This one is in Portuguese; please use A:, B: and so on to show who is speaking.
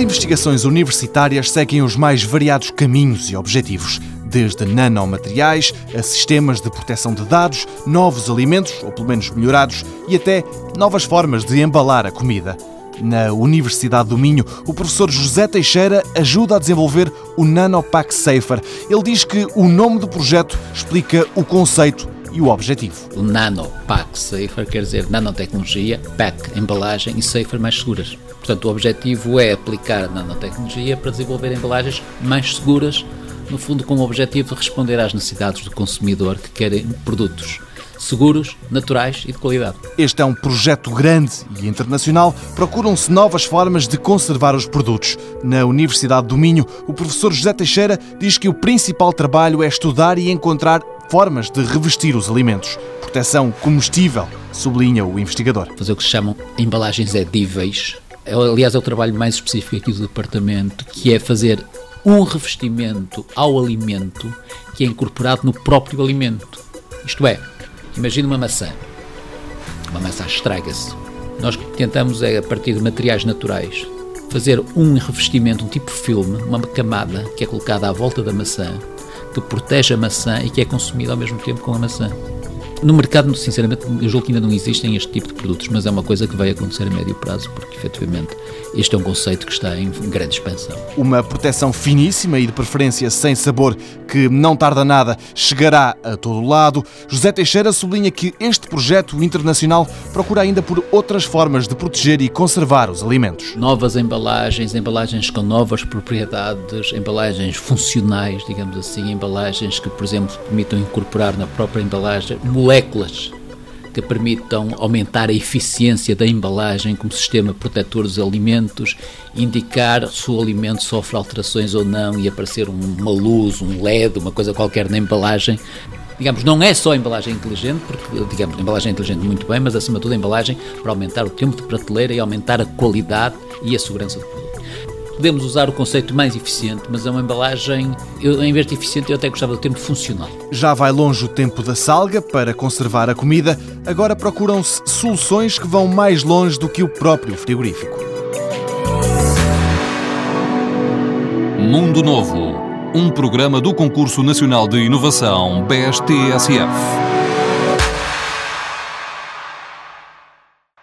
A: investigações universitárias seguem os mais variados caminhos e objetivos, desde nanomateriais a sistemas de proteção de dados, novos alimentos, ou pelo menos melhorados, e até novas formas de embalar a comida. Na Universidade do Minho, o professor José Teixeira ajuda a desenvolver o Nanopack Safer. Ele diz que o nome do projeto explica o conceito e o objetivo.
B: O Nanopack Safer quer dizer nanotecnologia, pack, embalagem e safer mais seguras. Portanto, o objetivo é aplicar nanotecnologia para desenvolver embalagens mais seguras, no fundo com o objetivo de responder às necessidades do consumidor que querem produtos seguros, naturais e de qualidade.
A: Este é um projeto grande e internacional. Procuram-se novas formas de conservar os produtos. Na Universidade do Minho, o professor José Teixeira diz que o principal trabalho é estudar e encontrar formas de revestir os alimentos. Proteção comestível, sublinha o investigador.
B: Fazer o que se chamam embalagens edíveis. É, aliás, é o trabalho mais específico aqui do departamento, que é fazer um revestimento ao alimento que é incorporado no próprio alimento. Isto é, Imagina uma maçã. Uma maçã estraga-se. Nós tentamos, é, a partir de materiais naturais, fazer um revestimento, um tipo filme, uma camada que é colocada à volta da maçã, que protege a maçã e que é consumida ao mesmo tempo com a maçã. No mercado, sinceramente, eu julgo que ainda não existem este tipo de produtos, mas é uma coisa que vai acontecer a médio prazo, porque efetivamente este é um conceito que está em grande expansão.
A: Uma proteção finíssima e de preferência sem sabor que não tarda nada chegará a todo lado. José Teixeira sublinha que este projeto internacional procura ainda por outras formas de proteger e conservar os alimentos.
B: Novas embalagens, embalagens com novas propriedades, embalagens funcionais, digamos assim, embalagens que, por exemplo, permitam incorporar na própria embalagem moléculas que permitam aumentar a eficiência da embalagem como sistema protetor dos alimentos, indicar se o alimento sofre alterações ou não e aparecer uma luz, um LED, uma coisa qualquer na embalagem. Digamos, não é só a embalagem inteligente, porque, digamos, a embalagem inteligente muito bem, mas acima de tudo a embalagem para aumentar o tempo de prateleira e aumentar a qualidade e a segurança do produto podemos usar o conceito mais eficiente, mas é uma embalagem, eu, em vez de eficiente, eu até gostava do termo funcional.
A: Já vai longe o tempo da salga para conservar a comida, agora procuram-se soluções que vão mais longe do que o próprio frigorífico.
C: Mundo Novo, um programa do Concurso Nacional de Inovação BSTSF.